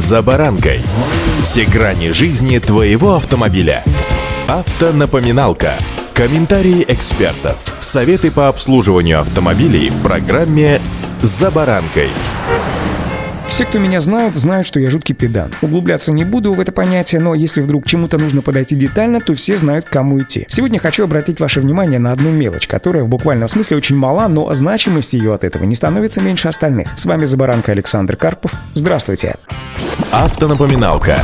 «За баранкой». Все грани жизни твоего автомобиля. Автонапоминалка. Комментарии экспертов. Советы по обслуживанию автомобилей в программе «За баранкой». Все, кто меня знают, знают, что я жуткий педан. Углубляться не буду в это понятие, но если вдруг чему-то нужно подойти детально, то все знают, к кому идти. Сегодня хочу обратить ваше внимание на одну мелочь, которая в буквальном смысле очень мала, но значимость ее от этого не становится меньше остальных. С вами Забаранка Александр Карпов. Здравствуйте. Автонапоминалка.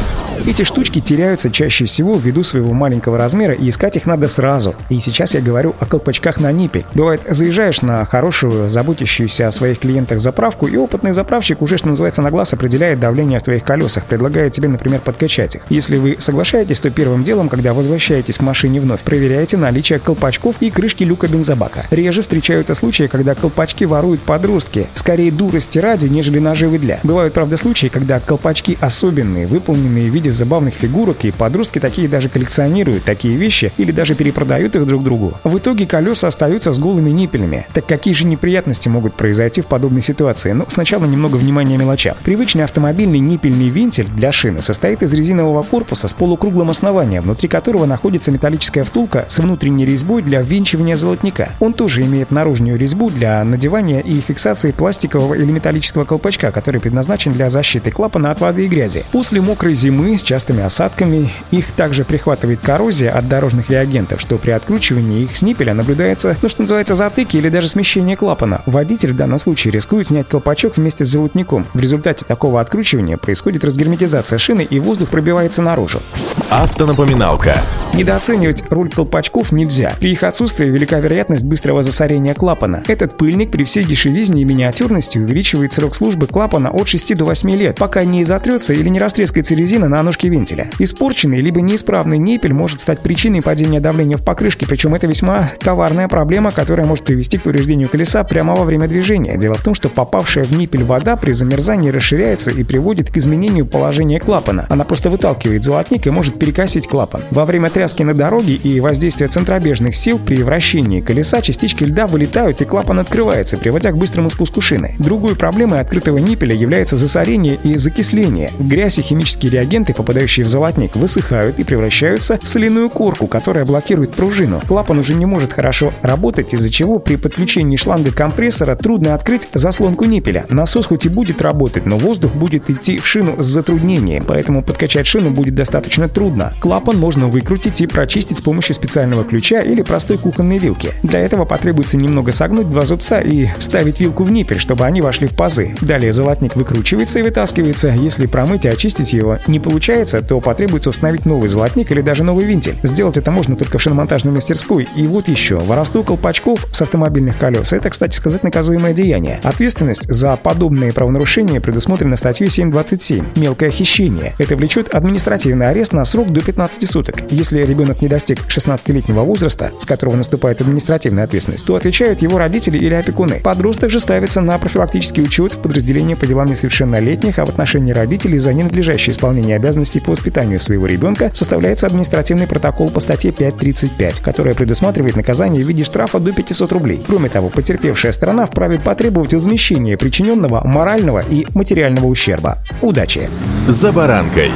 Эти штучки теряются чаще всего ввиду своего маленького размера, и искать их надо сразу. И сейчас я говорю о колпачках на ниппель. Бывает, заезжаешь на хорошую, заботящуюся о своих клиентах заправку, и опытный заправщик уже, что называется, на глаз определяет давление в твоих колесах, предлагает тебе, например, подкачать их. Если вы соглашаетесь, то первым делом, когда возвращаетесь к машине вновь, проверяете наличие колпачков и крышки люка бензобака. Реже встречаются случаи, когда колпачки воруют подростки. Скорее дурости ради, нежели наживы для. Бывают, правда, случаи, когда колпачки особенные, выполненные в виде забавных фигурок, и подростки такие даже коллекционируют такие вещи или даже перепродают их друг другу. В итоге колеса остаются с голыми ниппелями. Так какие же неприятности могут произойти в подобной ситуации? Ну, сначала немного внимания мелочам. Привычный автомобильный ниппельный вентиль для шины состоит из резинового корпуса с полукруглым основанием, внутри которого находится металлическая втулка с внутренней резьбой для ввинчивания золотника. Он тоже имеет наружную резьбу для надевания и фиксации пластикового или металлического колпачка, который предназначен для защиты клапана от воды и грязи. После мокрой зимы с частыми осадками их также прихватывает коррозия от дорожных реагентов, что при откручивании их с ниппеля наблюдается, ну что называется, затыки или даже смещение клапана. Водитель в данном случае рискует снять колпачок вместе с золотником. В результате такого откручивания происходит разгерметизация шины и воздух пробивается наружу. Автонапоминалка. Недооценивать роль колпачков нельзя. При их отсутствии велика вероятность быстрого засорения клапана. Этот пыльник при всей дешевизне и миниатюрности увеличивает срок службы клапана от 6 до 8 лет, пока не затрется или не растрескается резина на ножке вентиля. Испорченный либо неисправный ниппель может стать причиной падения давления в покрышке, причем это весьма коварная проблема, которая может привести к повреждению колеса прямо во время движения. Дело в том, что попавшая в ниппель вода при замерзании расширяется и приводит к изменению положения клапана. Она просто выталкивает золотник и может перекосить клапан. Во время тряски на дороге и воздействия центробежных сил при вращении колеса частички льда вылетают и клапан открывается, приводя к быстрому спуску шины. Другой проблемой открытого ниппеля является засорение и закисление. Грязь и химические реагенты, попадающие в золотник, высыхают и превращаются в соляную корку, которая блокирует пружину. Клапан уже не может хорошо работать, из-за чего при подключении шланга компрессора трудно открыть заслонку ниппеля. Насос хоть и будет работать, но воздух будет идти в шину с затруднением, поэтому подкачать шину будет достаточно трудно. Клапан можно выкрутить и прочистить с помощью специального ключа или простой кухонной вилки. Для этого потребуется немного согнуть два зубца и вставить вилку в ниппель, чтобы они вошли в пазы. Далее золотник выкручивается и вытаскивается. Если промыть и очистить его не получается, то потребуется установить новый золотник или даже новый вентиль. Сделать это можно только в шиномонтажной мастерской. И вот еще. Воровство колпачков с автомобильных колес – это, кстати сказать, наказуемое деяние. Ответственность за подобные правонарушения предусмотрена статьей 727 «Мелкое хищение». Это влечет административный арест на срок до 15 суток. Если ребенок не достиг 16-летнего возраста, с которого наступает административная ответственность, то отвечают его родители или опекуны. Подросток же ставится на профилактический учет в подразделение по делам несовершеннолетних, а в отношении родителей за ненадлежащее исполнение обязанностей по воспитанию своего ребенка составляется административный протокол по статье 5.35, которая предусматривает наказание в виде штрафа до 500 рублей. Кроме того, потерпевшая сторона вправе потребовать возмещения причиненного морального и материального ущерба. Удачи! За баранкой.